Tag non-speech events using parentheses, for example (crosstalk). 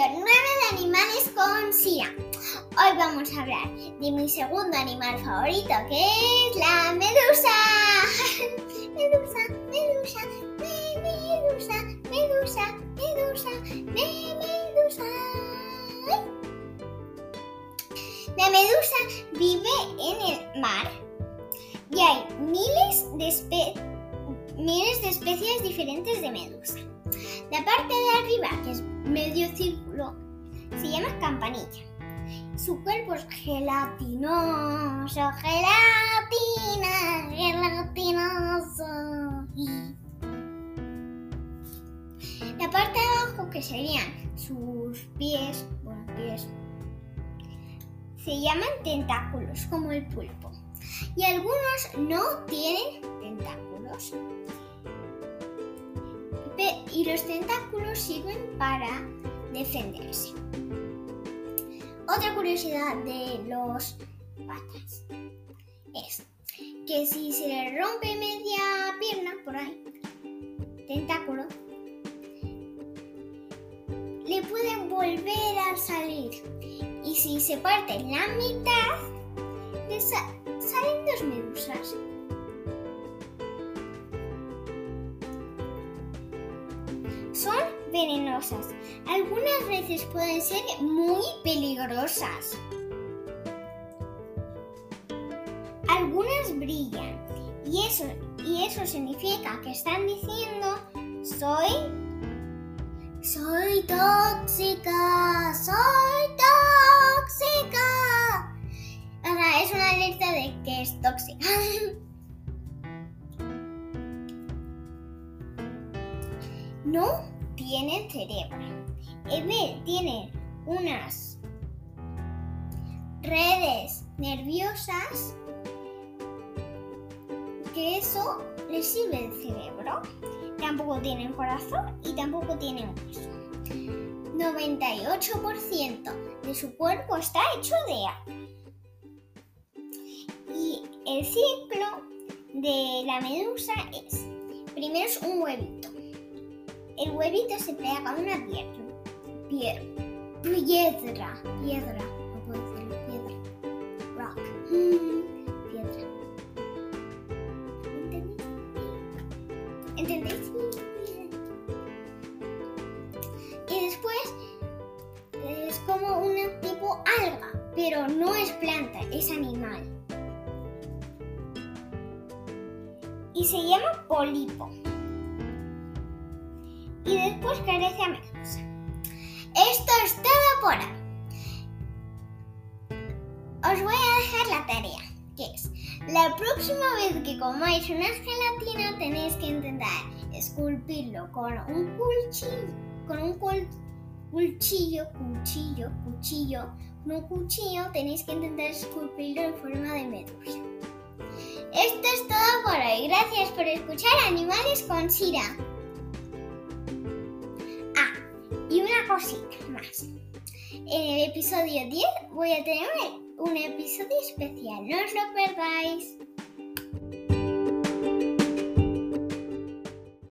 episodio 9 de Animales con Sia. Hoy vamos a hablar de mi segundo animal favorito, que es la medusa. medusa, medusa, me, medusa, medusa, medusa, me, medusa. La medusa vive en el mar y hay miles de, miles de especies diferentes de medusa. La parte de arriba, que es círculo, se llama campanilla. Su cuerpo es gelatinoso, gelatina, gelatinoso. La parte de abajo, que serían sus pies, bueno, pies, se llaman tentáculos, como el pulpo. Y algunos no tienen tentáculos y los tentáculos sirven para defenderse. Otra curiosidad de los patas es que si se le rompe media pierna por ahí, tentáculo, le pueden volver a salir. Y si se parte la mitad, salen dos medusas. son venenosas. Algunas veces pueden ser muy peligrosas. Algunas brillan y eso, y eso significa que están diciendo soy soy tóxica, soy tóxica. O sea, es una alerta de que es tóxica. (laughs) no tienen cerebro. En vez tienen unas redes nerviosas que eso les sirve el cerebro. Tampoco tienen corazón y tampoco tienen hueso. 98% de su cuerpo está hecho de agua. Y el ciclo de la medusa es, primero es un huevito, el huevito se pega con una piedra. Piedra. Piedra. Piedra. No puedo decirlo. Piedra. Rock. piedra. ¿Entendéis? ¿Entendéis? Y después es como un tipo alga, pero no es planta, es animal. Y se llama pólipo y después crece a medusa. Esto es todo por hoy. Os voy a dejar la tarea, que es la próxima vez que comáis una gelatina tenéis que intentar esculpirlo con un cuchillo, con un cuchillo, cuchillo, cuchillo, con un cuchillo tenéis que intentar esculpirlo en forma de medusa. Esto es todo por hoy. Gracias por escuchar Animales con Sira. una cosita más. En el episodio 10 voy a tener un episodio especial, no os lo perdáis.